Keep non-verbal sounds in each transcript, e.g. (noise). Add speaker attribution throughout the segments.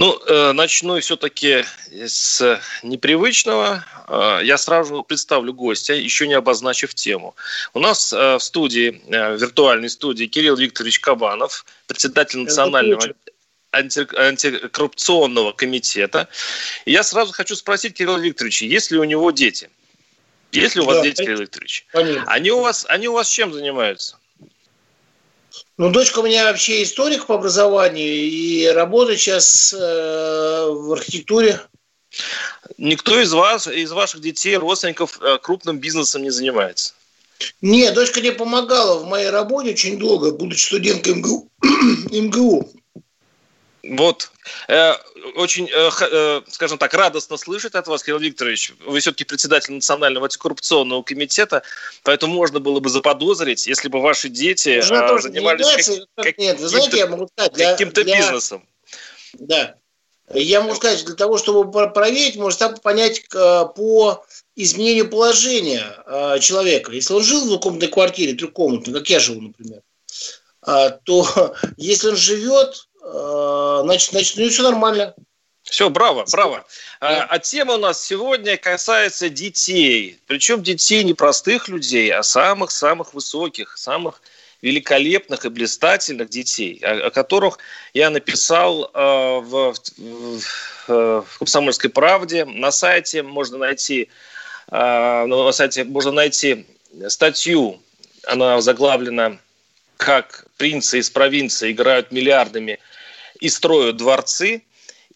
Speaker 1: Ну, э, начну все-таки с непривычного. Э, я сразу представлю гостя, еще не обозначив тему. У нас э, в студии, в виртуальной студии Кирилл Викторович Кабанов, председатель национального анти, антикоррупционного комитета. И я сразу хочу спросить Кирилла Викторовича, есть ли у него дети? Есть ли у вас
Speaker 2: Да,
Speaker 1: дети, Кирилл Викторович?
Speaker 2: Конечно.
Speaker 1: Они у вас, они у вас чем занимаются?
Speaker 2: Ну, дочка у меня вообще историк по образованию и работает сейчас э, в архитектуре.
Speaker 1: Никто из вас, из ваших детей, родственников э, крупным бизнесом не занимается?
Speaker 2: Не, дочка мне помогала в моей работе очень долго, будучи студенткой МГУ. (clears throat) МГУ.
Speaker 1: Вот. Э, очень, э, э, скажем так, радостно слышать от вас, Кирилл Викторович. Вы все-таки председатель Национального антикоррупционного комитета, поэтому можно было бы заподозрить, если бы ваши дети э,
Speaker 2: тоже не
Speaker 1: занимались
Speaker 2: является,
Speaker 1: как-
Speaker 2: как нет, вы знаете, я могу сказать, для,
Speaker 1: каким-то
Speaker 2: для-
Speaker 1: бизнесом.
Speaker 2: Да. Я могу сказать, для того, чтобы про- проверить, так понять по изменению положения человека. Если он жил в двухкомнатной квартире, трехкомнатной, как я живу, например, а, то (laughs) если он живет, значит, значит, у него все нормально.
Speaker 1: Все, браво, браво. А, а тема у нас сегодня касается детей. Причем детей не простых людей, а самых-самых высоких, самых великолепных и блистательных детей, о, о которых я написал э, в, в, в «Комсомольской правде». На сайте можно найти, э, на сайте можно найти статью, она заглавлена «Как принцы из провинции играют миллиардами и строят дворцы».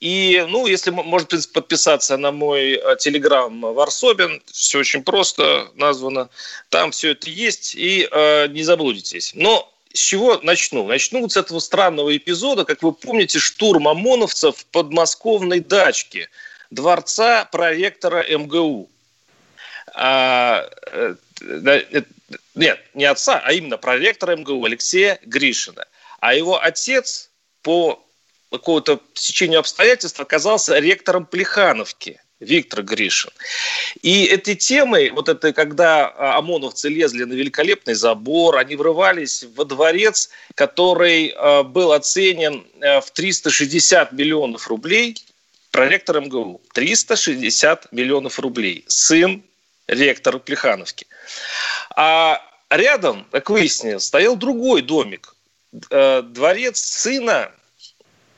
Speaker 1: И, ну, если м- можно в принципе, подписаться на мой э, телеграм Варсобин, все очень просто названо, там все это есть, и э, не заблудитесь. Но с чего начну? Начну вот с этого странного эпизода, как вы помните, штурм ОМОНовцев в подмосковной дачке дворца проректора МГУ. А, э, э, нет, не отца, а именно проректора МГУ Алексея Гришина. А его отец по какого-то стечению обстоятельств оказался ректором Плехановки. Виктор Гришин. И этой темой, вот это, когда а, ОМОНовцы лезли на великолепный забор, они врывались во дворец, который э, был оценен э, в 360 миллионов рублей, проректор МГУ. 360 миллионов рублей. Сын ректора Плехановки. А рядом, как выяснилось, стоял другой домик. Э, Дворец сына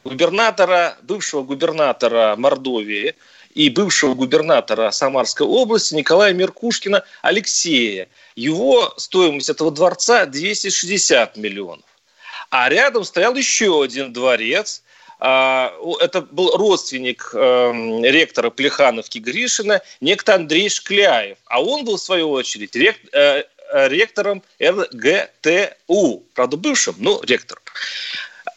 Speaker 1: губернатора, бывшего губернатора Мордовии и бывшего губернатора Самарской области Николая Меркушкина Алексея. Его стоимость этого дворца 260 миллионов. А рядом стоял еще один дворец. А, Это был родственник эм, ректора Плехановки Гришина, некто Андрей Шкляев. А он был, в свою очередь, э, э, ректором РГТУ. Правда, бывшим, но ректором.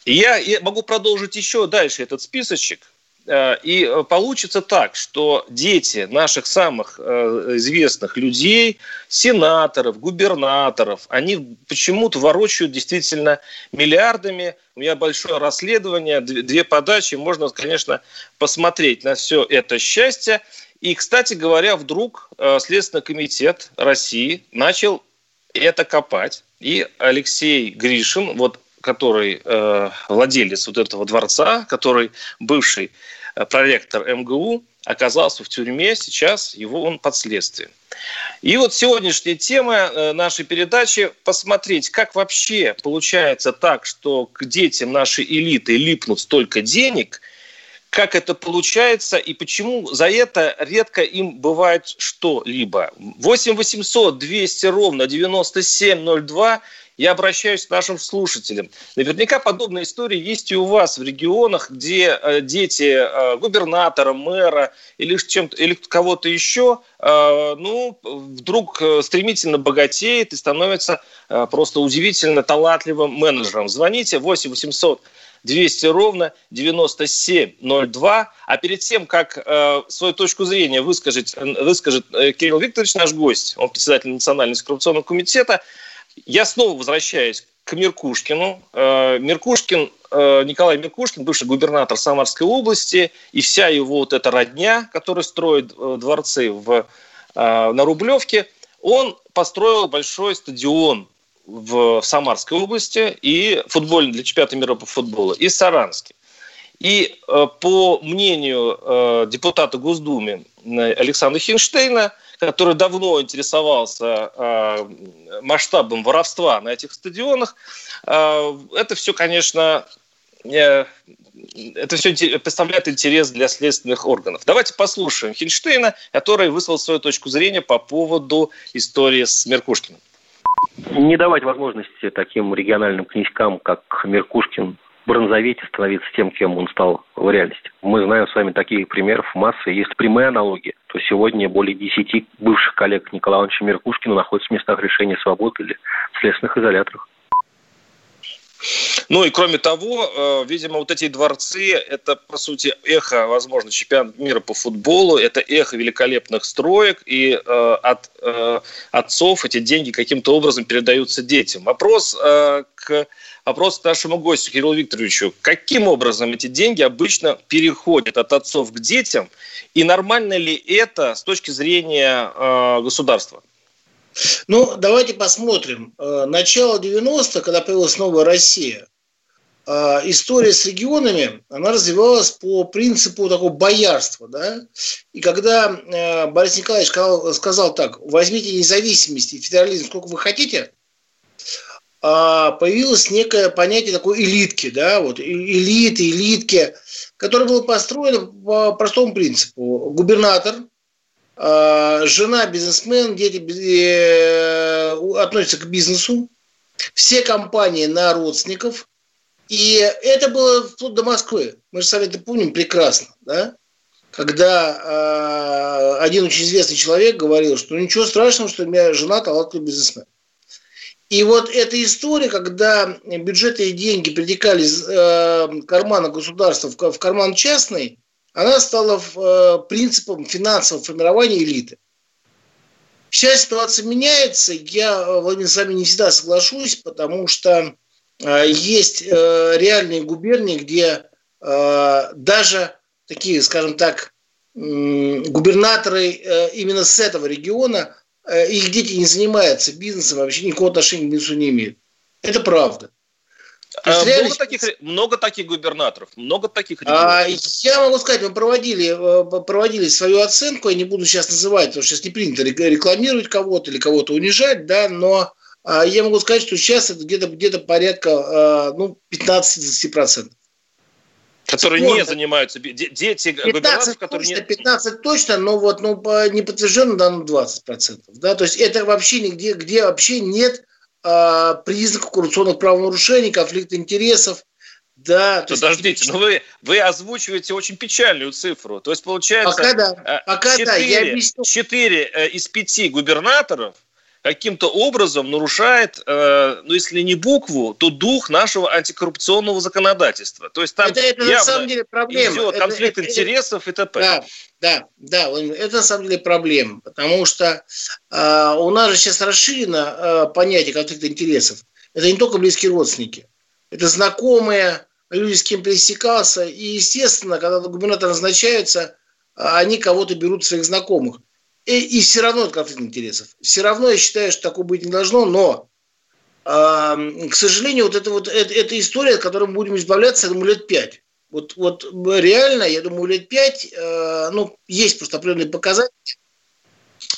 Speaker 1: И Я могу продолжить еще дальше этот списочек. Э, И э, получится так, что дети наших самых э, известных людей, сенаторов, губернаторов, они почему-то ворочают действительно миллиардами. У меня большое расследование, две подачи. Можно, конечно, посмотреть на все это счастье. И, кстати говоря, вдруг Следственный комитет России начал это копать. И Алексей Гришин, вот который э, владелец вот этого дворца, который бывший э, проректор МГУ, оказался в тюрьме, сейчас его он под следствием. И вот сегодняшняя тема э, нашей передачи – посмотреть, как вообще получается так, что к детям нашей элиты липнут столько денег, как это получается и почему за это редко им бывает что-либо. 8 800 200 ровно 9702 я обращаюсь к нашим слушателям. Наверняка подобные истории есть и у вас в регионах, где э, дети э, губернатора, мэра или, чем или кого-то еще, э, ну, вдруг стремительно богатеет и становится просто удивительно талантливым менеджером. Звоните 8 800 200 ровно 9702. А перед тем, как э, свою точку зрения выскажет, выскажет Кирилл Викторович, наш гость, он председатель Национального коррупционного комитета, я снова возвращаюсь к Меркушкину. Э, Меркушкин, э, Николай Меркушкин, бывший губернатор Самарской области, и вся его вот эта родня, которая строит э, дворцы в, на Рублевке, он построил большой стадион в Самарской области и футбольный для чемпионата мира по футболу, и Саранске. И по мнению депутата Госдумы Александра Хинштейна, который давно интересовался э, масштабом воровства на этих стадионах, э, это все, конечно, э, это все представляет интерес для следственных органов. Давайте послушаем Хинштейна, который высказал свою точку зрения по поводу истории с Меркушкиным.
Speaker 3: Не давать возможности таким региональным князькам, как Меркушкин, бронзоветь и становиться тем, кем он стал в реальности. Мы знаем с вами таких примеров массы. Есть прямые аналогии, то сегодня более десяти бывших коллег Николая Ивановича Меркушкина находятся в местах решения свободы или в следственных изоляторах.
Speaker 1: Ну и кроме того, э, видимо, вот эти дворцы, это, по сути, эхо, возможно, чемпионат мира по футболу, это эхо великолепных строек, и э, от э, отцов эти деньги каким-то образом передаются детям. Вопрос к вопрос к нашему гостю Кириллу Викторовичу. Каким образом эти деньги обычно переходят от отцов к детям, и нормально ли это с точки зрения государства?
Speaker 2: Ну, давайте посмотрим. Начало 90-х, когда появилась новая Россия, а, история с регионами, она развивалась по принципу такого боярства. Да? И когда э, Борис Николаевич сказал, так, возьмите независимость и федерализм сколько вы хотите, а, появилось некое понятие такой элитки, да, вот элиты, элитки, которое было построено по простому принципу. Губернатор, жена бизнесмен, дети э, относятся к бизнесу, все компании на родственников – и это было вплоть до Москвы. Мы же с вами это помним прекрасно, да? Когда э, один очень известный человек говорил, что ничего страшного, что у меня жена талантливый бизнесмен. И вот эта история, когда бюджеты и деньги перетекали из э, кармана государства в, в карман частный, она стала э, принципом финансового формирования элиты. Сейчас ситуация меняется. Я, Владимир, с вами не всегда соглашусь, потому что Э, есть э, реальные губернии, где э, даже такие, скажем так, губернаторы именно с этого региона, их дети не занимаются бизнесом, вообще никакого отношения к бизнесу не имеют. Это правда.
Speaker 1: А, много, таких, много таких губернаторов, много таких а,
Speaker 2: Я могу сказать, мы проводили, проводили свою оценку, я не буду сейчас называть, потому что сейчас не принято рекламировать кого-то или кого-то унижать, да, но а я могу сказать, что сейчас это где-то где порядка а, ну, 15-20%.
Speaker 1: Которые Спорно. не занимаются, дети
Speaker 2: 15 которые точно, не... 15 точно, но вот ну, не подтвержденно, да, ну 20%. Да? То есть это вообще нигде, где вообще нет а, признаков коррупционных правонарушений, конфликта интересов. Да,
Speaker 1: Подождите, есть... но вы, вы озвучиваете очень печальную цифру. То есть получается...
Speaker 2: Пока да, пока 4, да, я
Speaker 1: объясню. 4 э, из 5 губернаторов – каким-то образом нарушает, э, ну если не букву, то дух нашего антикоррупционного законодательства. То есть там
Speaker 2: это, это на самом деле проблема.
Speaker 1: идет
Speaker 2: это,
Speaker 1: конфликт это, интересов
Speaker 2: это,
Speaker 1: и т.п. Да,
Speaker 2: да, да, это на самом деле проблема, потому что э, у нас же сейчас расширено э, понятие конфликта интересов. Это не только близкие родственники, это знакомые, люди, с кем пересекался, и, естественно, когда губернаторы назначаются, они кого-то берут своих знакомых. И, и все равно это конфликт интересов. Все равно я считаю, что такого быть не должно, но, э, к сожалению, вот это вот это, это история, от которой мы будем избавляться, я думаю, лет пять. Вот, вот реально, я думаю, лет пять, э, ну, есть просто определенные показатели,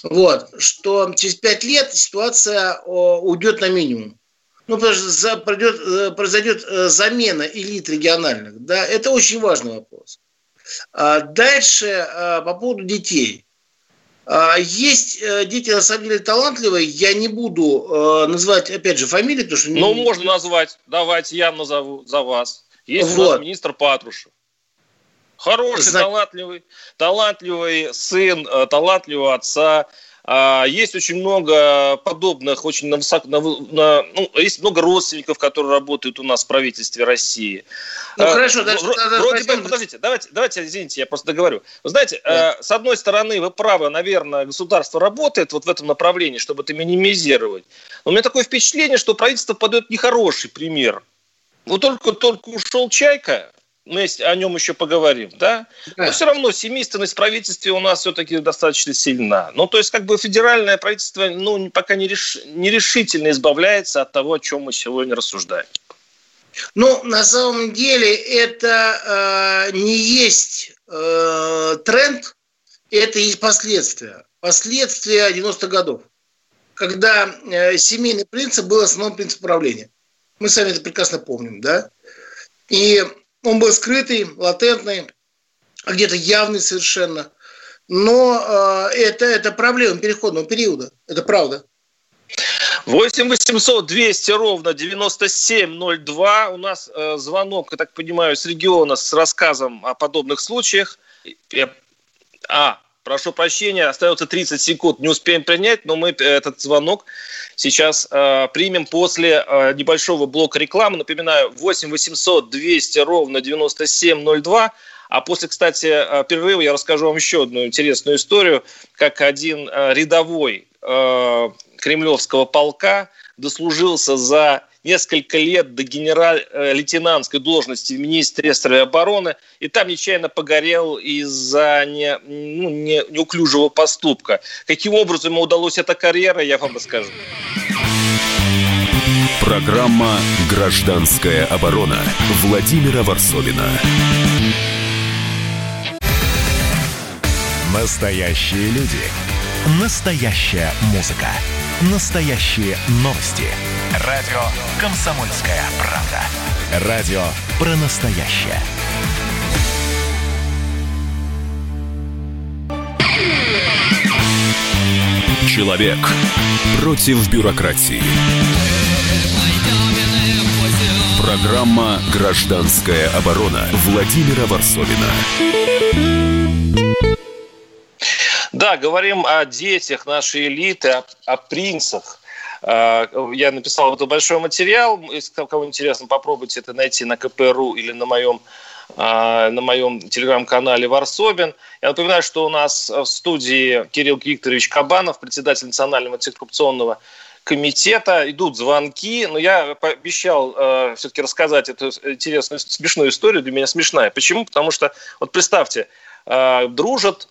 Speaker 2: вот, что через пять лет ситуация о, уйдет на минимум. Ну, потому что за, пройдет, э, произойдет э, замена элит региональных. Да, это очень важный вопрос. А дальше а, по поводу детей. А, есть э, дети, на самом деле, талантливые. Я не буду э, называть, опять же, фамилии, потому что...
Speaker 1: Ну, можно назвать. Давайте я назову за вас. Есть вот. у нас министр Патрушев. Хороший, Зна... талантливый, талантливый сын, э, талантливого отца. А, есть очень много подобных, очень на высок, на, на, ну, есть много родственников, которые работают у нас в правительстве России.
Speaker 2: Ну а, хорошо, даже,
Speaker 1: в,
Speaker 2: даже
Speaker 1: вроде бы, подождите, давайте, давайте, извините, я просто договорю. Вы знаете, да. э, с одной стороны, вы правы, наверное, государство работает вот в этом направлении, чтобы это минимизировать. Но у меня такое впечатление, что правительство подает нехороший пример. Вот только, только ушел Чайка, мы о нем еще поговорим, да? да. Но все равно семейственность в правительстве у нас все-таки достаточно сильна. Ну, то есть, как бы федеральное правительство, ну, пока не реш... нерешительно избавляется от того, о чем мы сегодня рассуждаем.
Speaker 2: Ну, на самом деле, это э, не есть э, тренд, это есть последствия. Последствия 90-х годов, когда э, семейный принцип был основным принципом правления. Мы с вами это прекрасно помним, да? И он был скрытый, латентный, а где-то явный совершенно. Но э, это, это проблема переходного периода. Это правда.
Speaker 1: 8 800 200 ровно 9702. У нас э, звонок, я так понимаю, с региона с рассказом о подобных случаях. Я... А, прошу прощения, остается 30 секунд, не успеем принять, но мы этот звонок сейчас э, примем после э, небольшого блока рекламы. Напоминаю, 8 800 200 ровно 9702. А после, кстати, э, перерыва я расскажу вам еще одну интересную историю, как один э, рядовой э, кремлевского полка дослужился за несколько лет до генерал-лейтенантской должности в Министерстве обороны, и там нечаянно погорел из-за не, ну, не, неуклюжего поступка. Каким образом ему удалось эта карьера, я вам расскажу.
Speaker 4: Программа «Гражданская оборона» Владимира Варсовина.
Speaker 5: Настоящие люди. Настоящая музыка. Настоящие новости. Радио «Комсомольская правда». Радио про настоящее.
Speaker 4: Человек против бюрократии. Программа «Гражданская оборона» Владимира Варсовина.
Speaker 1: Да, говорим о детях нашей элиты, о, о принцах. А, я написал это большой материал. Если кому интересно, попробуйте это найти на КПРУ или на моем а, на моем телеграм-канале Варсобин. Я напоминаю, что у нас в студии Кирилл Викторович Кабанов, председатель Национального антикоррупционного комитета. Идут звонки, но я пообещал э, все-таки рассказать эту интересную, смешную историю. Для меня смешная. Почему? Потому что, вот представьте, э, дружат,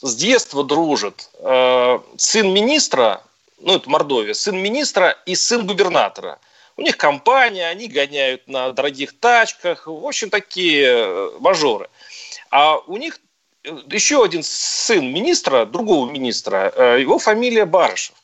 Speaker 1: с детства дружат э, сын министра ну, это Мордовия, сын министра и сын губернатора. У них компания, они гоняют на дорогих тачках, в общем, такие э, мажоры. А у них э, еще один сын министра, другого министра, э, его фамилия Барышев.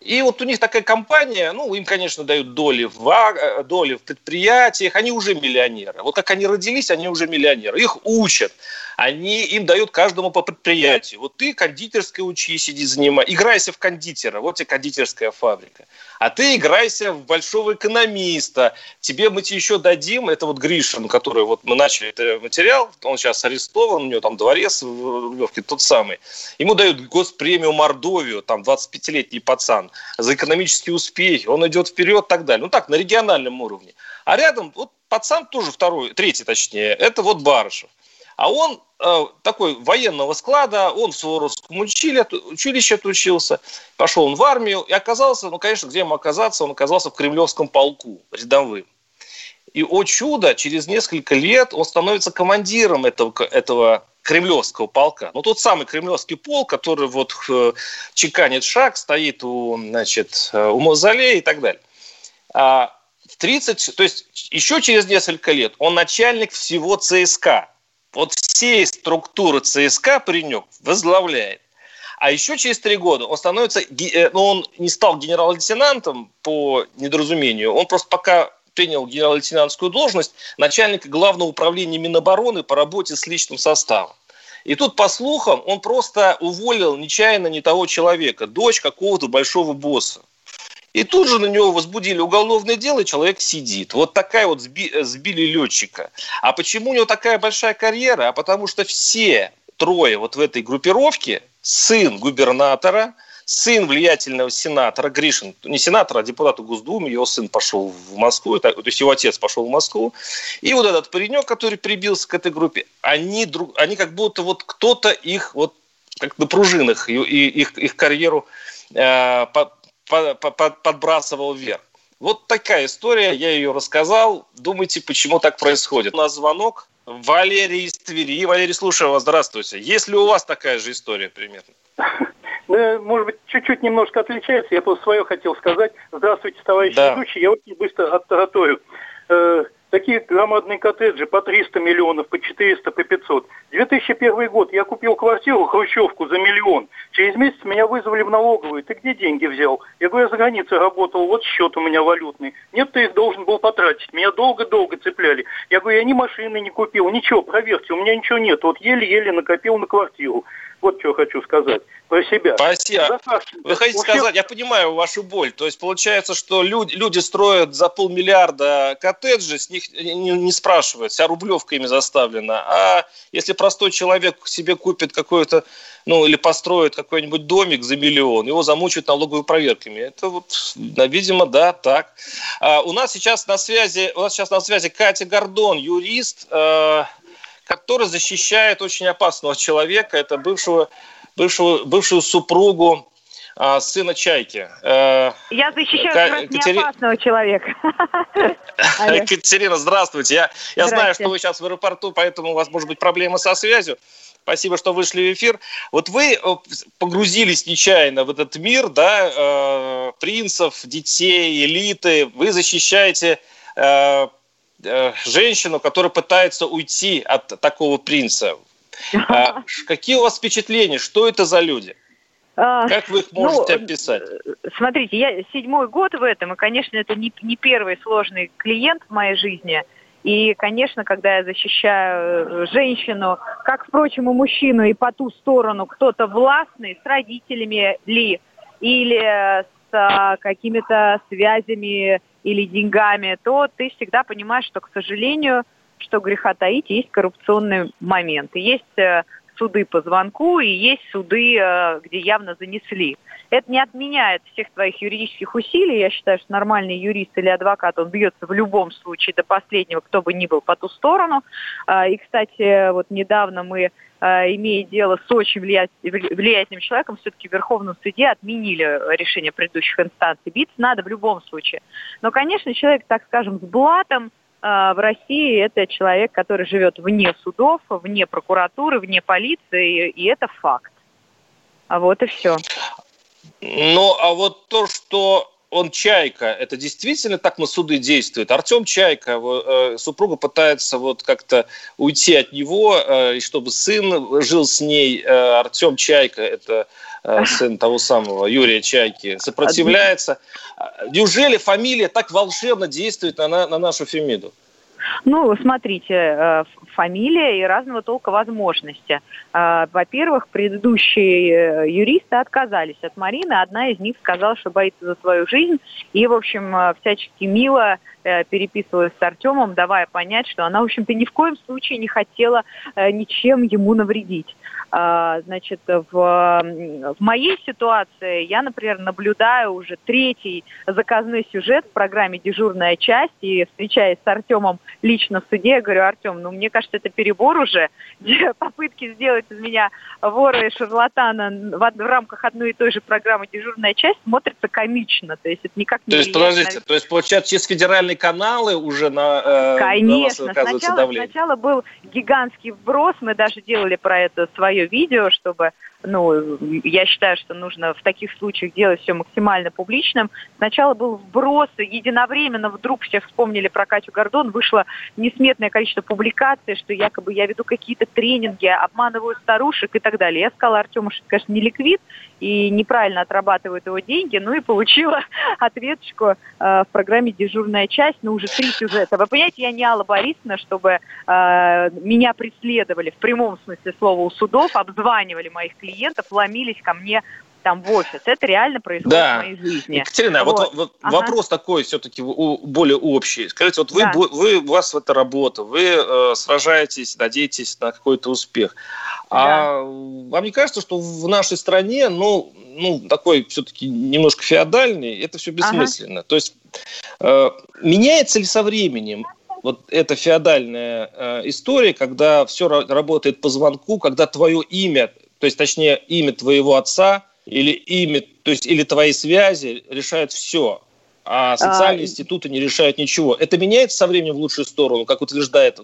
Speaker 1: И вот у них такая компания, ну, им, конечно, дают доли в, доли в предприятиях, они уже миллионеры. Вот как они родились, они уже миллионеры. Их учат они им дают каждому по предприятию. Вот ты кондитерской учись, иди занимай, играйся в кондитера, вот тебе кондитерская фабрика. А ты играйся в большого экономиста, тебе мы тебе еще дадим, это вот Гришин, который вот мы начали этот материал, он сейчас арестован, у него там дворец в Рублевке, тот самый. Ему дают госпремию Мордовию, там 25-летний пацан, за экономические успехи, он идет вперед и так далее. Ну так, на региональном уровне. А рядом вот пацан тоже второй, третий точнее, это вот Барышев. А он э, такой военного склада, он в Суворовском училище, училище отучился, пошел он в армию и оказался, ну, конечно, где ему оказаться, он оказался в Кремлевском полку рядовым. И, о чудо, через несколько лет он становится командиром этого, этого кремлевского полка. Ну, тот самый кремлевский полк, который вот э, чеканит шаг, стоит у, значит, э, у мавзолея и так далее. А в 30, то есть еще через несколько лет он начальник всего ЦСКА вот всей структуры ЦСКА паренек возглавляет. А еще через три года он становится, э, ну, он не стал генерал-лейтенантом по недоразумению, он просто пока принял генерал-лейтенантскую должность начальника главного управления Минобороны по работе с личным составом. И тут, по слухам, он просто уволил нечаянно не того человека, дочь какого-то большого босса. И тут же на него возбудили уголовное дело, и человек сидит. Вот такая вот сби, сбили летчика. А почему у него такая большая карьера? А потому что все трое вот в этой группировке, сын губернатора, сын влиятельного сенатора Гришин, не сенатора, а депутата Госдумы, его сын пошел в Москву, то есть его отец пошел в Москву, и вот этот паренек, который прибился к этой группе, они, друг, они как будто вот кто-то их вот как на пружинах и, их, их карьеру э, подбрасывал вверх. Вот такая история, я ее рассказал. Думайте, почему так происходит. У нас звонок. Валерий из Твери. Валерий, слушаю вас. Здравствуйте. Есть ли у вас такая же история примерно?
Speaker 6: Да, (laughs) может быть, чуть-чуть немножко отличается. Я просто свое хотел сказать. Здравствуйте, товарищ да. ведущий. Я очень быстро оттараторю. Э, такие громадные коттеджи по 300 миллионов, по 400, по 500. 2001 год. Я купил квартиру, хрущевку за миллион. Через месяц меня вызвали в налоговую. Ты где деньги взял? Я говорю, я за границей работал, вот счет у меня валютный. Нет, ты их должен был потратить. Меня долго-долго цепляли. Я говорю, я ни машины не купил, ничего, проверьте, у меня ничего нет. Вот еле-еле накопил на квартиру. Вот что хочу сказать про себя.
Speaker 1: Спасибо. Вы хотите всех... сказать, я понимаю вашу боль. То есть получается, что люди, люди строят за полмиллиарда коттеджи, с них не, не спрашивают, вся рублевка ими заставлена. А если простой человек себе купит какой-то, ну или построит какой-нибудь домик за миллион, его замучают налоговыми проверками. Это вот, видимо, да, так. А, у нас сейчас на связи, у нас сейчас на связи Катя Гордон, юрист. Э, который защищает очень опасного человека, это бывшего, бывшего, бывшую супругу а, сына Чайки.
Speaker 7: Э, Я защищаю как раз Катери... не опасного человека. (laughs)
Speaker 1: Екатерина, здравствуйте. Я, я знаю, что вы сейчас в аэропорту, поэтому у вас может быть проблема со связью. Спасибо, что вышли в эфир. Вот вы э, погрузились нечаянно в этот мир, да, э, принцев, детей, элиты. Вы защищаете э, Э, женщину, которая пытается уйти от такого принца. А, (laughs) какие у вас впечатления? Что это за люди? А, как вы их можете ну, описать?
Speaker 7: Смотрите, я седьмой год в этом, и, конечно, это не, не первый сложный клиент в моей жизни. И, конечно, когда я защищаю э, женщину, как, впрочем, и мужчину, и по ту сторону кто-то властный, с родителями ли, или с а, какими-то связями или деньгами, то ты всегда понимаешь, что, к сожалению, что греха таить, есть коррупционные моменты. Есть э, суды по звонку и есть суды, э, где явно занесли. Это не отменяет всех твоих юридических усилий. Я считаю, что нормальный юрист или адвокат, он бьется в любом случае до последнего, кто бы ни был по ту сторону. А, и, кстати, вот недавно мы Э, имея дело с очень влиятельным человеком, все-таки в Верховном суде отменили решение предыдущих инстанций. Биться надо в любом случае. Но, конечно, человек, так скажем, с блатом в России это человек, который живет вне судов, вне прокуратуры, вне полиции, и это факт. А вот и все.
Speaker 1: Ну, а вот то, что он Чайка, это действительно так на суды действует? Артем Чайка, э, супруга пытается вот как-то уйти от него, э, чтобы сын жил с ней. Э, Артем Чайка, это сын того самого Юрия Чайки, сопротивляется. Неужели фамилия так волшебно действует на, на нашу Фемиду?
Speaker 7: Ну, смотрите, э, фамилия и разного толка возможности. Э, во-первых, предыдущие э, юристы отказались от Марины. Одна из них сказала, что боится за свою жизнь. И, в общем, всячески мило переписывалась с Артемом, давая понять, что она, в общем-то, ни в коем случае не хотела ничем ему навредить. А, значит, в, в моей ситуации я, например, наблюдаю уже третий заказной сюжет в программе «Дежурная часть», и встречаясь с Артемом лично в суде, я говорю, Артем, ну мне кажется, это перебор уже, (laughs) попытки сделать из меня вора и шарлатана в, в рамках одной и той же программы «Дежурная часть» смотрится комично, то есть это никак не
Speaker 1: То есть, подождите, то есть, получается, через федеральные каналы уже на,
Speaker 7: э, Конечно, на сначала, сначала был гигантский вброс, мы даже делали про это свое видео, чтобы ну, я считаю, что нужно в таких случаях делать все максимально публичным. Сначала был вброс, единовременно вдруг все вспомнили про Катю Гордон, вышло несметное количество публикаций, что якобы я веду какие-то тренинги, обманываю старушек и так далее. Я сказала Артему, что, конечно, не ликвид и неправильно отрабатывают его деньги, ну и получила (laughs) ответочку э, в программе «Дежурная часть», ну уже три сюжета. Вы понимаете, я не Алла Борисовна, чтобы э, меня преследовали в прямом смысле слова у судов, обзванивали моих клиентов клиентов ломились ко мне там в офис. Это реально происходит да. в моей жизни.
Speaker 1: Екатерина, вот, вот, вот ага. вопрос такой все-таки более общий. Скажите, вот вы, да. вы, у вас это работа, вы э, сражаетесь, надеетесь на какой-то успех. А вам не кажется, что в нашей стране, ну, ну такой все-таки немножко феодальный, это все бессмысленно? Ага. То есть э, меняется ли со временем вот эта феодальная э, история, когда все работает по звонку, когда твое имя, то есть точнее имя твоего отца или имя, то есть или твои связи решают все, а социальные а... институты не решают ничего. Это меняется со временем в лучшую сторону, как утверждает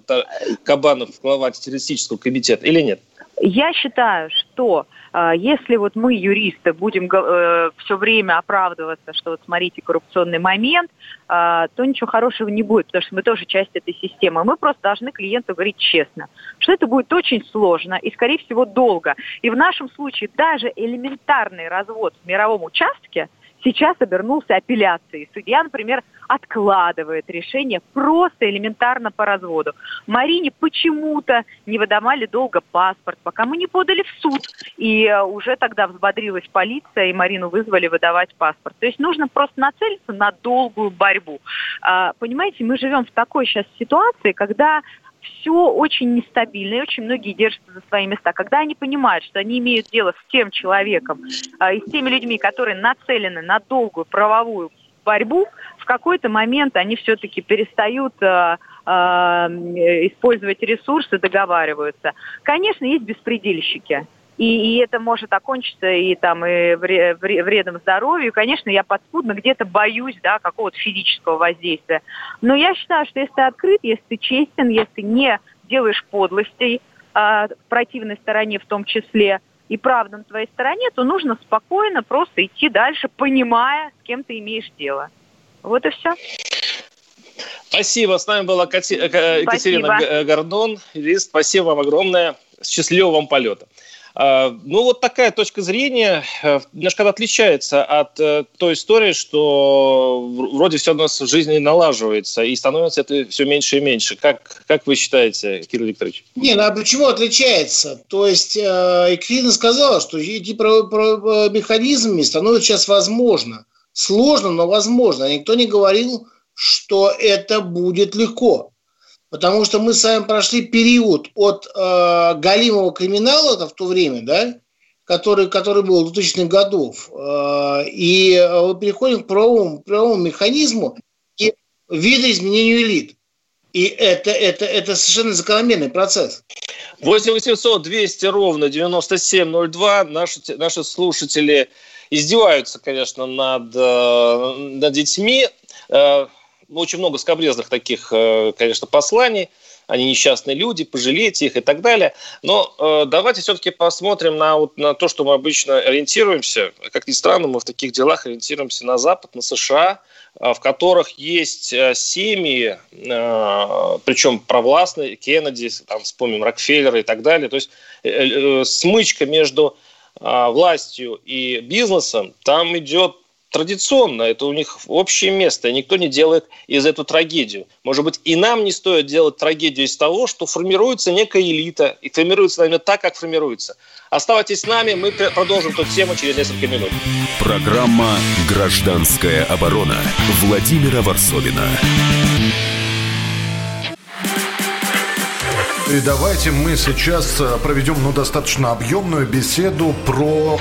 Speaker 1: Кабанов, глава антитеррористического комитета, или нет?
Speaker 7: Я считаю, что э, если вот мы, юристы, будем э, все время оправдываться, что вот смотрите, коррупционный момент, э, то ничего хорошего не будет, потому что мы тоже часть этой системы. Мы просто должны клиенту говорить честно, что это будет очень сложно и, скорее всего, долго. И в нашем случае даже элементарный развод в мировом участке – сейчас обернулся апелляцией. Судья, например, откладывает решение просто элементарно по разводу. Марине почему-то не выдавали долго паспорт, пока мы не подали в суд. И э, уже тогда взбодрилась полиция, и Марину вызвали выдавать паспорт. То есть нужно просто нацелиться на долгую борьбу. А, понимаете, мы живем в такой сейчас ситуации, когда все очень нестабильно, и очень многие держатся за свои места. Когда они понимают, что они имеют дело с тем человеком э, и с теми людьми, которые нацелены на долгую правовую борьбу, в какой-то момент они все-таки перестают э, э, использовать ресурсы, договариваются. Конечно, есть беспредельщики и, и это может окончиться и там и вредом здоровью. И, конечно, я подспудно где-то боюсь, да, какого-то физического воздействия. Но я считаю, что если ты открыт, если ты честен, если ты не делаешь подлостей э, противной стороне в том числе, и правда на твоей стороне, то нужно спокойно просто идти дальше, понимая, с кем ты имеешь дело. Вот и все.
Speaker 1: Спасибо. С нами была Екатерина Спасибо. Гордон, юрист. Спасибо вам огромное. Счастливого вам полета. А, ну, вот такая точка зрения э, немножко отличается от э, той истории, что вроде все у нас в жизни налаживается, и становится это все меньше и меньше. Как, как вы считаете, Кирилл Викторович?
Speaker 2: Не, ну а почему отличается? То есть э, Екатерина сказала, что эти механизмами становится сейчас возможно. Сложно, но возможно. Никто не говорил, что это будет легко. Потому что мы с вами прошли период от э, галимого криминала это в то время, да, который, который был в 2000-х годов, э, и мы переходим к правовому, правовому механизму и видоизменению элит. И это, это, это совершенно закономерный процесс.
Speaker 1: 8 800 200 ровно 9702. Наши, наши слушатели издеваются, конечно, над, э, над детьми. Э, очень много скобрезных таких, э, конечно, посланий. Они несчастные люди, пожалейте их и так далее. Но э, давайте все-таки посмотрим на, вот, на то, что мы обычно ориентируемся. Как ни странно, мы в таких делах ориентируемся на Запад, на США, э, в которых есть э, семьи, причем провластные, Кеннеди, там, вспомним Рокфеллера и так далее. То есть смычка между властью и бизнесом там идет традиционно, это у них общее место, и никто не делает из эту трагедию. Может быть, и нам не стоит делать трагедию из того, что формируется некая элита, и формируется, наверное, так, как формируется. Оставайтесь с нами, мы продолжим эту тему через несколько минут.
Speaker 4: Программа «Гражданская оборона» Владимира Варсовина.
Speaker 8: И давайте мы сейчас э, проведем ну, достаточно объемную беседу про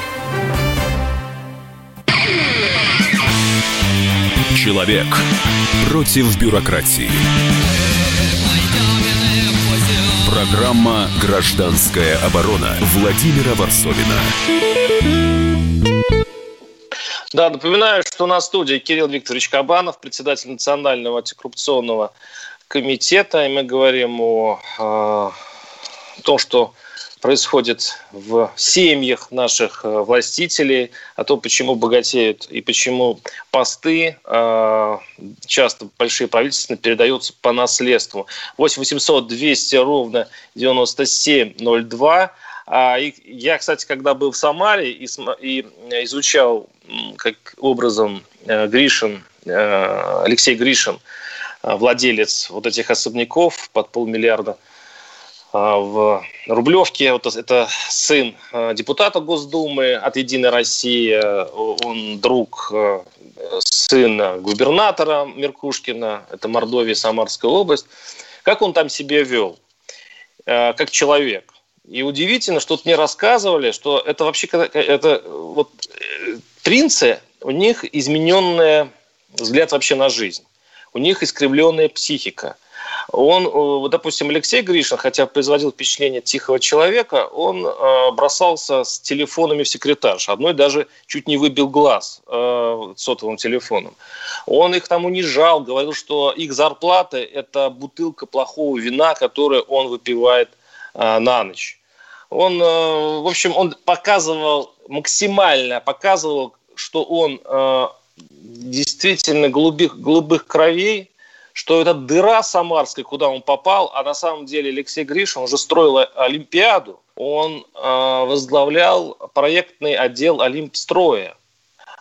Speaker 4: Человек против бюрократии. Программа «Гражданская оборона» Владимира Варсовина.
Speaker 1: Да, напоминаю, что на студии Кирилл Викторович Кабанов, председатель Национального антикоррупционного комитета, и мы говорим о, о том, что происходит в семьях наших э, властителей, о том, почему богатеют и почему посты э, часто большие правительства передаются по наследству. 8 800 200 ровно 9702. А, я, кстати, когда был в Самаре и, и изучал, как образом э, Гришин, Алексей Гришин, владелец вот этих особняков под полмиллиарда – в Рублевке. Вот это сын а, депутата Госдумы от «Единой России». Он друг а, сына губернатора Меркушкина. Это Мордовия, Самарская область. Как он там себя вел? Как человек. И удивительно, что тут мне рассказывали, что это вообще это вот э, принцы, у них измененный взгляд вообще на жизнь. У них искривленная психика – он, э, допустим, Алексей Гришин, хотя производил впечатление тихого человека, он э, бросался с телефонами в секретарш. Одной даже чуть не выбил глаз э, сотовым телефоном. Он их там унижал, говорил, что их зарплата – это бутылка плохого вина, которую он выпивает на ночь. Он, в общем, он показывал, максимально показывал, что он действительно голубых, голубых кровей, что это дыра самарская, куда он попал, а на самом деле Алексей Гришин уже строил Олимпиаду, он э, возглавлял проектный отдел Олимпстроя.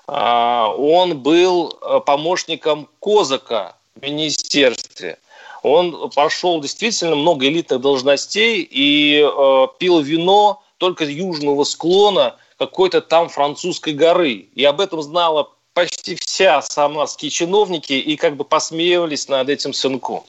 Speaker 1: Э, он был э, помощником Козака в министерстве. Он прошел действительно много элитных должностей и э, пил вино только южного склона какой-то там французской горы. И об этом знала почти вся самарские чиновники и как бы посмеивались над этим сынком.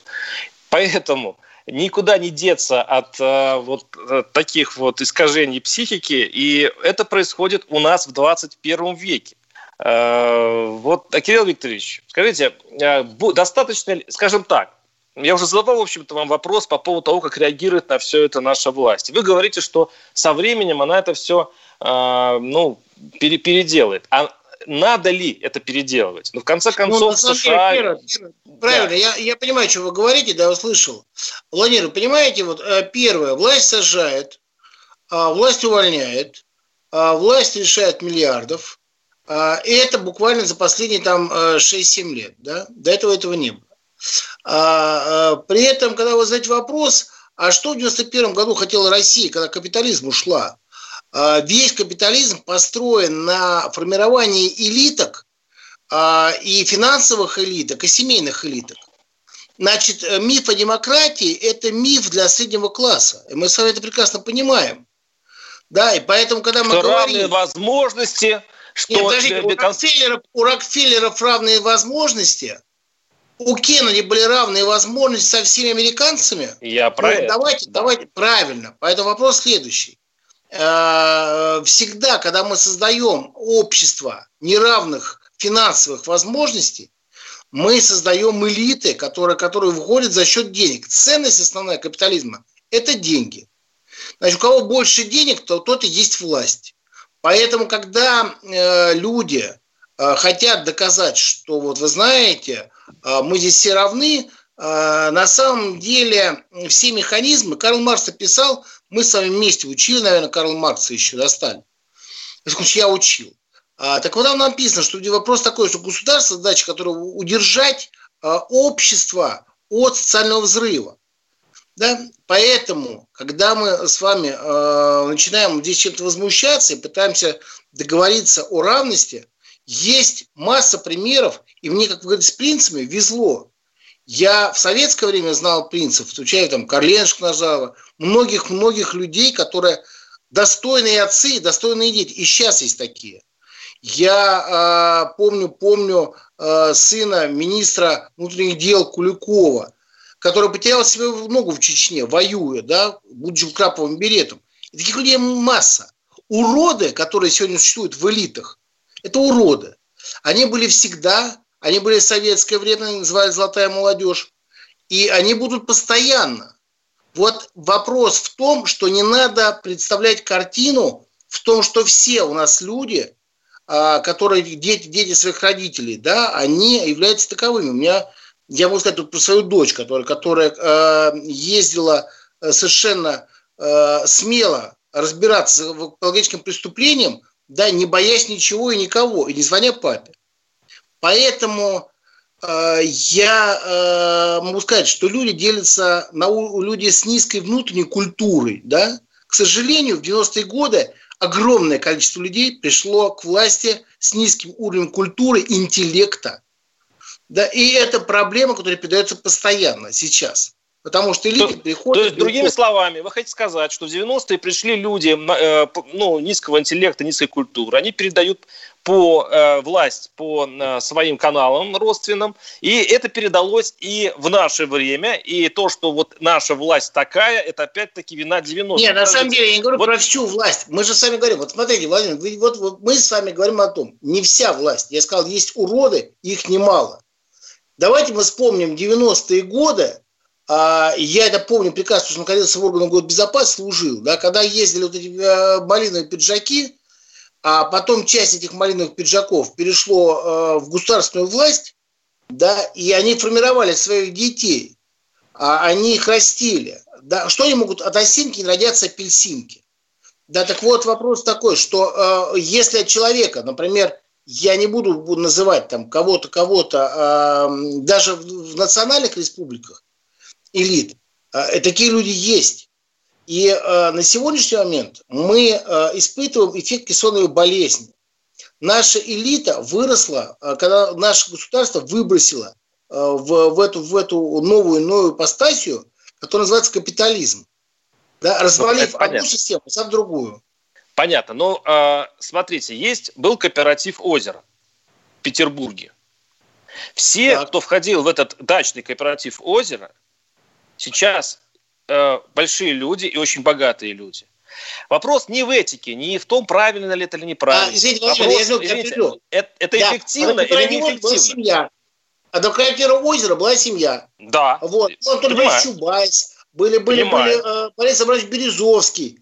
Speaker 1: Поэтому никуда не деться от э, вот э, таких вот искажений психики, и это происходит у нас в 21 веке. Э, вот, Кирилл Викторович, скажите, э, достаточно, скажем так, я уже задавал, в общем-то, вам вопрос по поводу того, как реагирует на все это наша власть. Вы говорите, что со временем она это все э, ну, пере, переделает. А надо ли это переделывать? Ну, в конце ну, концов, ну, США...
Speaker 2: Деле, Кира, Кира, правильно, да. я, я понимаю, что вы говорите, да, услышал. Владимир, понимаете, вот э, первое, власть сажает, а, власть увольняет, а, власть решает миллиардов, а, и это буквально за последние там 6-7 э, лет, да, до этого этого не было. При этом, когда вы задаете вопрос, а что в 91 году хотела Россия, когда капитализм ушла? А, весь капитализм построен на формировании элиток а, и финансовых элиток, и семейных элиток. Значит, э, миф о демократии – это миф для среднего класса. И мы с вами это прекрасно понимаем. Да, и поэтому, когда мы
Speaker 1: что
Speaker 2: говорим...
Speaker 1: равные возможности, что... Нет,
Speaker 2: подождите, у Рокфеллеров, у Рокфеллеров равные возможности, у Кеннеди были равные возможности со всеми американцами.
Speaker 1: Я про ну.
Speaker 2: Давайте, давайте, правильно. Поэтому вопрос следующий. Э, всегда, когда мы создаем общество неравных финансовых возможностей, мы создаем элиты, которые, которые входят за счет денег. Ценность основная капитализма – это деньги. Значит, у кого больше денег, то тот и есть власть. Поэтому, когда э, люди э, хотят доказать, что вот вы знаете, э, мы здесь все равны, э, на самом деле все механизмы, Карл Маркс описал мы с вами вместе учили, наверное, Карл Маркса еще достали. Я учил. А, так вот там написано, что вопрос такой, что государство задача, которое удержать а, общество от социального взрыва. Да? Поэтому, когда мы с вами э, начинаем здесь чем-то возмущаться и пытаемся договориться о равности, есть масса примеров, и мне, как вы говорите, с принципами везло. Я в советское время знал принцев, включая там Карленшк Нажава, многих-многих людей, которые достойные отцы, достойные дети. И сейчас есть такие. Я э, помню, помню э, сына министра внутренних дел Куликова, который потерял себе ногу в Чечне, воюя, да, будучи краповым беретом. И таких людей масса. Уроды, которые сегодня существуют в элитах, это уроды. Они были всегда, они были в советское время, называли «золотая молодежь», и они будут постоянно. Вот вопрос в том, что не надо представлять картину в том, что все у нас люди, а, которые дети, дети своих родителей, да, они являются таковыми. У меня, я могу сказать тут про свою дочь, которая, которая э, ездила совершенно э, смело разбираться в экологическим преступлением, да, не боясь ничего и никого, и не звоня папе. Поэтому э, я э, могу сказать, что люди делятся на люди с низкой внутренней культурой, да. К сожалению, в 90-е годы огромное количество людей пришло к власти с низким уровнем культуры, интеллекта. Да, и это проблема, которая передается постоянно сейчас. Потому что элиты
Speaker 1: то,
Speaker 2: приходят...
Speaker 1: То есть, другими словами, вы хотите сказать, что в 90-е пришли люди э, ну, низкого интеллекта, низкой культуры, они передают по э, власть по э, своим каналам родственным, и это передалось и в наше время, и то, что вот наша власть такая, это опять-таки вина 90-х.
Speaker 2: Нет, на самом деле я не говорю вот... про всю власть. Мы же с вами говорим, вот смотрите, Владимир, вы, вот, вот мы с вами говорим о том, не вся власть. Я сказал, есть уроды, их немало. Давайте мы вспомним 90-е годы, а, я это помню прекрасно, что находился в органах госбезопасности, служил, да, когда ездили вот эти э, малиновые пиджаки, а потом часть этих малиновых пиджаков перешло э, в государственную власть, да, и они формировали своих детей, а они их растили. Да, что они могут от осинки не родятся апельсинки? Да, так вот вопрос такой, что э, если от человека, например, я не буду, буду называть там кого-то, кого-то, э, даже в, в национальных республиках, элит. А, такие люди есть. И э, на сегодняшний момент мы э, испытываем эффект кессоновой болезни. Наша элита выросла, э, когда наше государство выбросило э, в, в, эту, в эту новую, новую постасию, которая называется капитализм. Да, развалив одну систему, сам другую.
Speaker 1: Понятно. Но э, смотрите, есть был кооператив «Озеро» в Петербурге. Все, так. кто входил в этот дачный кооператив «Озеро», сейчас э, большие люди и очень богатые люди. Вопрос не в этике, не в том, правильно ли это или неправильно. А, извините, Вопрос, я извините, это, это да, эффективно или неэффективно?
Speaker 2: Семья. А до Кракера озера была семья.
Speaker 1: Да.
Speaker 2: Вот. Антон Ильич Чубайс, были, были, были э, Борис Абрамович Березовский.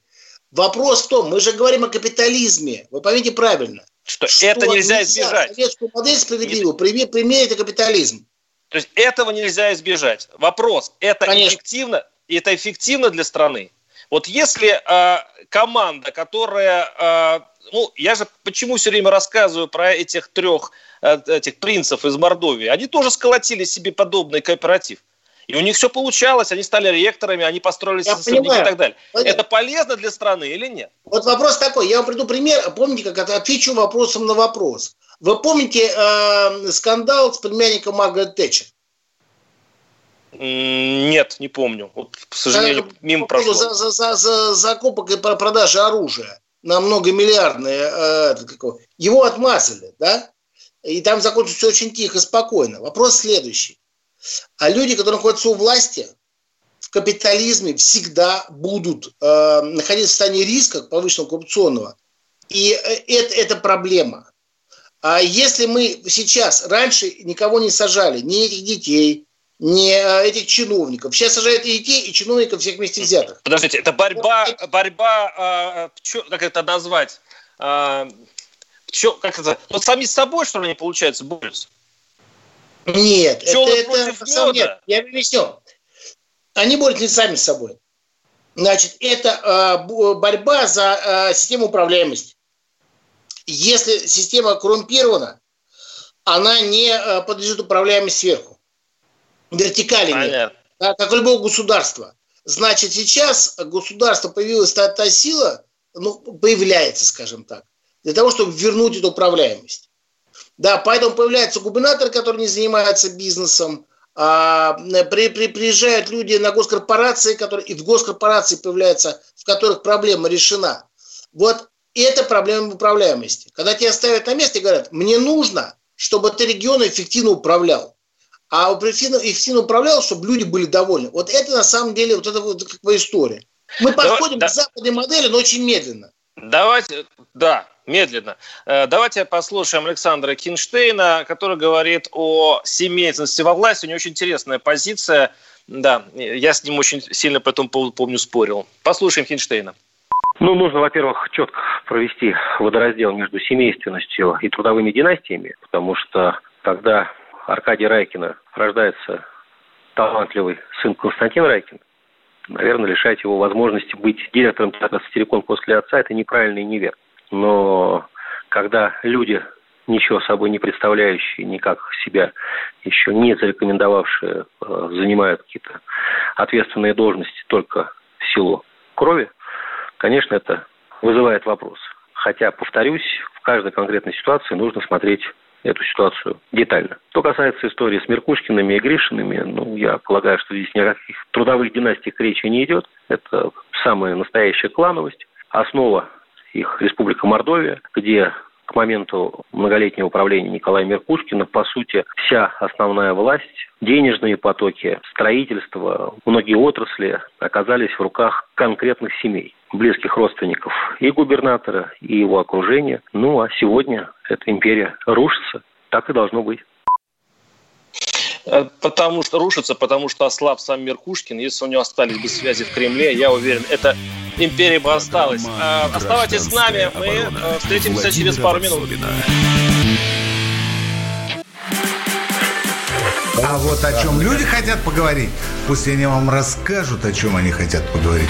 Speaker 2: Вопрос в том, мы же говорим о капитализме. Вы поймите правильно.
Speaker 1: Что, что это нельзя избежать.
Speaker 2: Советскую модель справедливую примерить капитализм.
Speaker 1: То есть этого нельзя избежать. Вопрос, это Конечно. эффективно, это эффективно для страны? Вот если э, команда, которая, э, ну, я же почему все время рассказываю про этих трех э, этих принцев из Мордовии, они тоже сколотили себе подобный кооператив. И у них все получалось, они стали ректорами, они построили понимаю. и так далее. Понятно. Это полезно для страны или нет?
Speaker 2: Вот вопрос такой, я вам приду пример, помните, как это отвечу вопросом на вопрос. Вы помните э, скандал с племянником Маргарет Тэтчер?
Speaker 1: Нет, не помню. Вот, к сожалению,
Speaker 2: э, мимо прошло. За, за, за, за закупок и продажи оружия на многомиллиардные, э, его отмазали, да? И там закончилось все очень тихо, спокойно. Вопрос следующий. А люди, которые находятся у власти, в капитализме всегда будут э, находиться в состоянии риска повышенного коррупционного. И э, это, это проблема. А если мы сейчас, раньше никого не сажали, ни этих детей, ни э, этих чиновников. Сейчас сажают и детей, и чиновников всех вместе взятых.
Speaker 1: Подождите, это борьба, борьба, э, как это назвать? Э, как это? Вот сами с собой, что ли, не получается, борются?
Speaker 2: Нет, Пчелы это, это меда? нет, я объясню. Они борются не сами с собой. Значит, это э, борьба за э, систему управляемости. Если система коррумпирована, она не э, подлежит управляемости сверху. Вертикали нет. Да, как любое государство. Значит, сейчас государство появилась та, та сила, ну, появляется, скажем так, для того, чтобы вернуть эту управляемость. Да, поэтому появляется губернатор, который не занимается бизнесом, а, при, при, приезжают люди на госкорпорации, которые, и в госкорпорации появляются, в которых проблема решена. Вот это проблема управляемости. Когда тебя ставят на место и говорят, мне нужно, чтобы ты регион эффективно управлял. А эффективно управлял, чтобы люди были довольны. Вот это на самом деле вот это вот как бы история. Мы подходим да, к западной модели, но очень медленно.
Speaker 1: Давайте, да, медленно. Э, давайте послушаем Александра Кинштейна, который говорит о семейственности во власти. У него очень интересная позиция. Да, я с ним очень сильно по этому поводу, помню, спорил. Послушаем Кинштейна.
Speaker 3: Ну, нужно, во-первых, четко провести водораздел между семейственностью и трудовыми династиями, потому что когда Аркадия Райкина рождается талантливый сын Константин Райкин, наверное, лишать его возможности быть директором театра «Сатирикон» после отца – это неправильно и неверно. Но когда люди, ничего собой не представляющие, никак себя еще не зарекомендовавшие, э, занимают какие-то ответственные должности только в силу крови, конечно, это вызывает вопрос. Хотя, повторюсь, в каждой конкретной ситуации нужно смотреть эту ситуацию детально. Что касается истории с Меркушкиными и Гришинами, ну, я полагаю, что здесь никаких трудовых династий речи не идет. Это самая настоящая клановость. Основа их Республика Мордовия, где к моменту многолетнего управления Николая Меркушкина, по сути, вся основная власть, денежные потоки, строительство, многие отрасли оказались в руках конкретных семей, близких родственников и губернатора, и его окружения. Ну, а сегодня эта империя рушится. Так и должно быть.
Speaker 1: Э, потому что рушится, потому что ослаб сам Меркушкин. Если у него остались бы связи в Кремле, я уверен, это империя бы осталась. А, оставайтесь с нами, мы э, встретимся через пару минут.
Speaker 9: А вот о чем люди хотят поговорить, пусть они вам расскажут, о чем они хотят поговорить.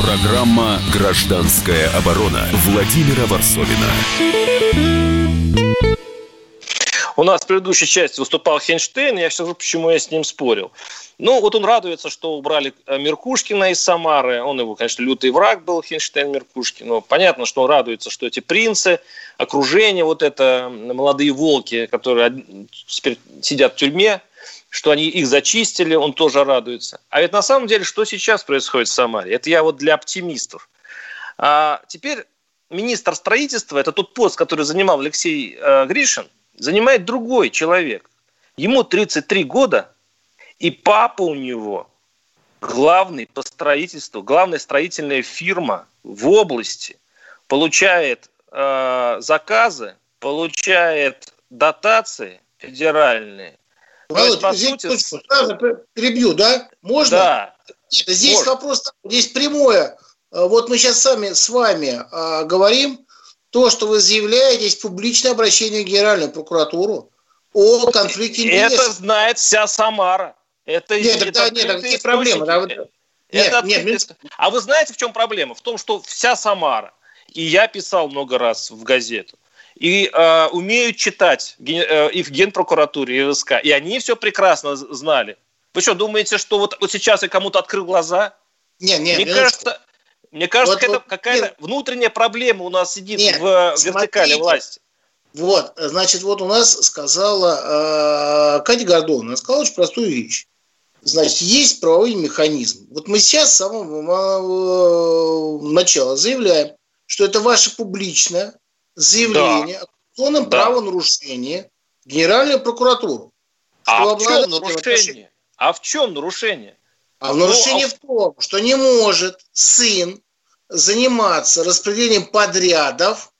Speaker 4: Программа «Гражданская оборона» Владимира Варсовина.
Speaker 1: У нас в предыдущей части выступал Хейнштейн, я скажу, почему я с ним спорил. Ну, вот он радуется, что убрали э, Меркушкина из Самары. Он его, конечно, лютый враг был, Хинштейн Меркушкин. Но понятно, что он радуется, что эти принцы, окружение, вот это молодые волки, которые теперь сидят в тюрьме, что они их зачистили, он тоже радуется. А ведь на самом деле, что сейчас происходит в Самаре? Это я вот для оптимистов. А теперь министр строительства, это тот пост, который занимал Алексей э, Гришин, занимает другой человек. Ему 33 года, и папа у него главный по строительству, главная строительная фирма в области, получает э, заказы, получает дотации федеральные.
Speaker 2: Володь, есть, здесь сути... точку, перебью, да? Можно?
Speaker 1: Да.
Speaker 2: Здесь Можно. вопрос, здесь прямое. Э, вот мы сейчас сами с вами а, говорим, то, что вы заявляете, есть публичное обращение в Генеральную прокуратуру о конфликте
Speaker 1: интересов. Это знает вся Самара. Это,
Speaker 2: нет, это, это, нет, какие проблемы?
Speaker 1: Это, нет, нет, нет. А вы знаете, в чем проблема? В том, что вся Самара, и я писал много раз в газету, и э, умеют читать э, и в Генпрокуратуре, и в СК, и они все прекрасно знали. Вы что, думаете, что вот, вот сейчас я кому-то открыл глаза?
Speaker 2: Нет, нет.
Speaker 1: Мне кажется, мне кажется, вот, какая-то, вот, какая внутренняя проблема у нас сидит нет, в вертикали власти.
Speaker 2: Вот, значит, вот у нас сказала э, Катя Гордона, она сказала очень простую вещь. Значит, есть правовой механизм. Вот мы сейчас с самого э, начала заявляем, что это ваше публичное заявление да. о конституционном да. правонарушении в Генеральную прокуратуру.
Speaker 1: А в чем нарушение? А в чем нарушение?
Speaker 2: А в нарушение ну, а... в том, что не может сын заниматься распределением подрядов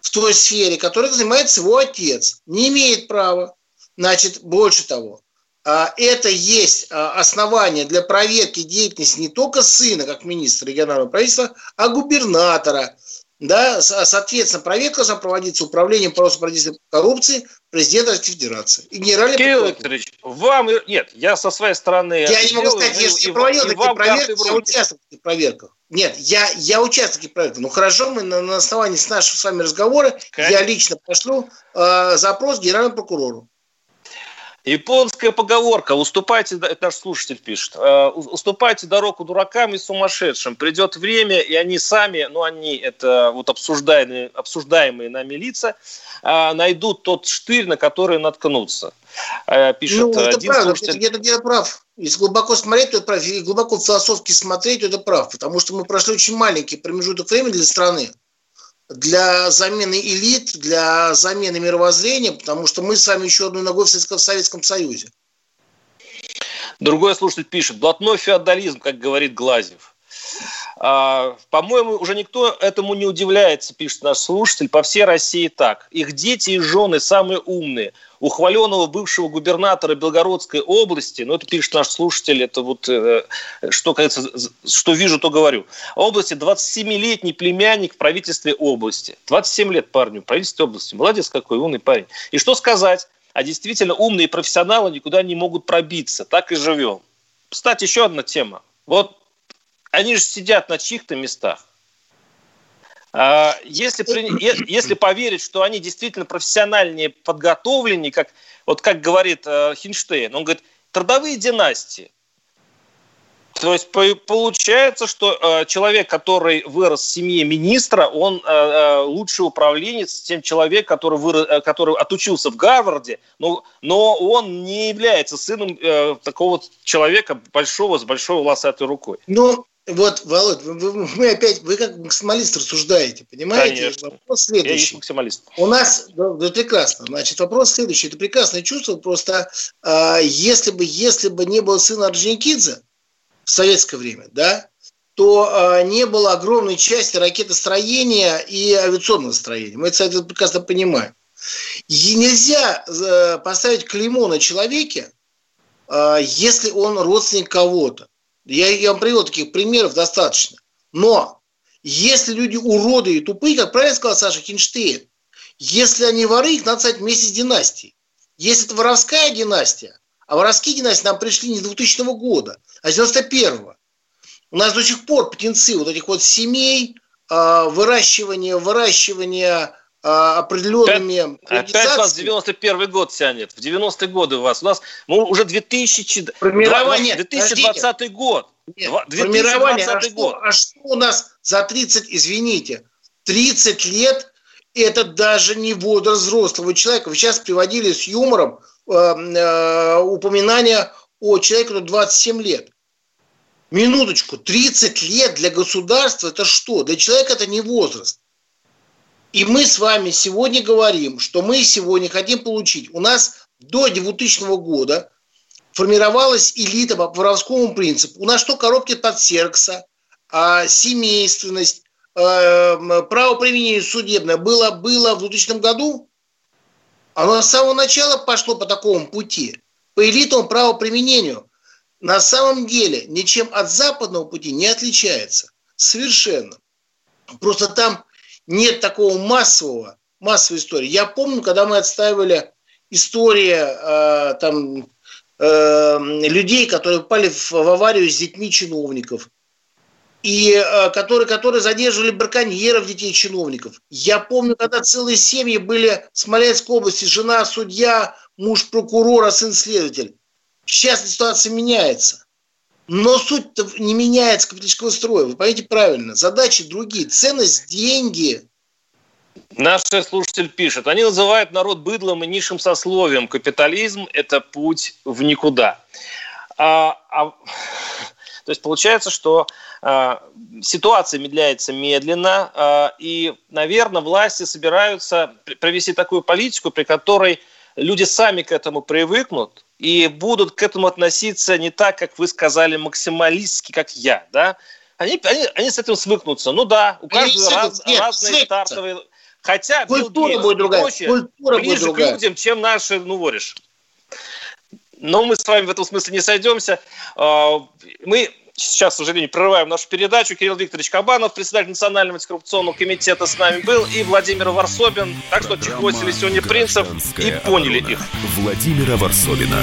Speaker 2: в той сфере, которой занимается его отец. Не имеет права. Значит, больше того, а, это есть а, основание для проверки деятельности не только сына, как министра регионального правительства, а губернатора. Да, соответственно, проверка должна проводиться управлением по противодействию коррупции президента Российской Федерации. И генеральный
Speaker 1: Кирилл Викторович, вам... Нет, я со своей стороны...
Speaker 2: Я не могу сказать, я же проводил такие проверки, я участвовал в таких проверках. Нет, я, я участвую в таких проверках. Ну хорошо, мы на, на основании с нашего с вами разговора, Конечно. я лично пошлю э, запрос генеральному прокурору.
Speaker 1: Японская поговорка «Уступайте, это наш слушатель пишет, э, уступайте дорогу дуракам и сумасшедшим. Придет время, и они сами, ну они, это вот обсуждаемые, обсуждаемые нами лица, э, найдут тот штырь, на который наткнутся». Э, пишет ну,
Speaker 2: это один правда, слушатель. Где-то где прав. Если глубоко смотреть, то это прав. Если глубоко философски смотреть, то это прав. Потому что мы прошли очень маленький промежуток времени для страны для замены элит, для замены мировоззрения, потому что мы с вами еще одной ногой в Советском Союзе.
Speaker 1: Другой слушатель пишет, блатной феодализм, как говорит Глазев. А, по-моему, уже никто этому не удивляется, пишет наш слушатель. По всей России так. Их дети и жены самые умные. У хваленого бывшего губернатора Белгородской области, ну это пишет наш слушатель, это вот э, что, кажется, что вижу, то говорю. Области 27-летний племянник в правительстве области. 27 лет парню в правительстве области. Молодец какой, умный парень. И что сказать? А действительно умные профессионалы никуда не могут пробиться. Так и живем. Кстати, еще одна тема. Вот они же сидят на чьих-то местах. А, если, если поверить, что они действительно профессиональнее, подготовленнее, как, вот как говорит э, Хинштейн, он говорит, трудовые династии. То есть получается, что э, человек, который вырос в семье министра, он э, э лучший управленец, чем человек, который, вырос, э, который отучился в Гарварде, но, но он не является сыном э, такого человека большого, с большой волосатой рукой.
Speaker 2: Ну, вот, Володь, вы, вы, вы опять, вы как максималист рассуждаете, понимаете?
Speaker 1: Конечно.
Speaker 2: Вопрос следующий. Я
Speaker 1: максималист.
Speaker 2: У нас, да, да, прекрасно, значит, вопрос следующий. Это прекрасное чувство, просто э, если, бы, если бы не было сына Орджоникидзе в советское время, да, то э, не было огромной части ракетостроения и авиационного строения. Мы это прекрасно понимаем. И нельзя э, поставить клеймо на человеке, э, если он родственник кого-то. Я, я вам привел таких примеров достаточно. Но если люди уроды и тупые, как правильно сказал Саша Хинштейн, если они воры, их надо ставить вместе с династией. Если это воровская династия, а воровские династии нам пришли не с 2000 года, а с 91-го. У нас до сих пор птенцы вот этих вот семей, выращивания, выращивания определенными...
Speaker 1: Опять, нас 91 год тянет. В 90-е годы у вас. У нас мы уже 2000,
Speaker 2: формирование,
Speaker 1: 2020 подождите. год.
Speaker 2: Нет, 2020 формирование. А что, а что у нас за 30, извините, 30 лет это даже не возраст взрослого человека. Вы сейчас приводили с юмором э, э, упоминание о человеке, который 27 лет. Минуточку, 30 лет для государства это что? Для человека это не возраст. И мы с вами сегодня говорим, что мы сегодня хотим получить. У нас до 2000 года формировалась элита по воровскому принципу. У нас что, коробки под серкса, а, семейственность, а, право применения судебное было, было в 2000 году? Оно с самого начала пошло по такому пути, по элитному правоприменению. На самом деле ничем от западного пути не отличается. Совершенно. Просто там нет такого массового, массовой истории. Я помню, когда мы отстаивали истории э, там, э, людей, которые попали в, в аварию с детьми чиновников, и э, которые, которые задерживали браконьеров детей чиновников. Я помню, когда целые семьи были в Смоленской области, жена судья, муж прокурора, сын следователь. Сейчас ситуация меняется. Но суть не меняется капиталистического строя. Вы поймите правильно. Задачи другие. Ценность – деньги.
Speaker 1: Наш слушатель пишет, они называют народ быдлом и низшим сословием. Капитализм – это путь в никуда. А, а, то есть получается, что а, ситуация медляется медленно, а, и, наверное, власти собираются провести такую политику, при которой люди сами к этому привыкнут, и будут к этому относиться не так, как вы сказали, максималистски, как я, да, они, они, они с этим свыкнутся. Ну да, у каждого раз, нет, разные свыкнутся. стартовые... Хотя
Speaker 2: культура Билл будет другая. Прочее,
Speaker 1: культура ближе будет другая. к людям, чем наши, ну, воришь. Но мы с вами в этом смысле не сойдемся. А, мы сейчас, к сожалению, прерываем нашу передачу. Кирилл Викторович Кабанов, председатель Национального антикоррупционного комитета с нами был, и Владимир Варсобин. Так что чехвостили сегодня принцев и поняли их.
Speaker 4: Владимира Варсобина.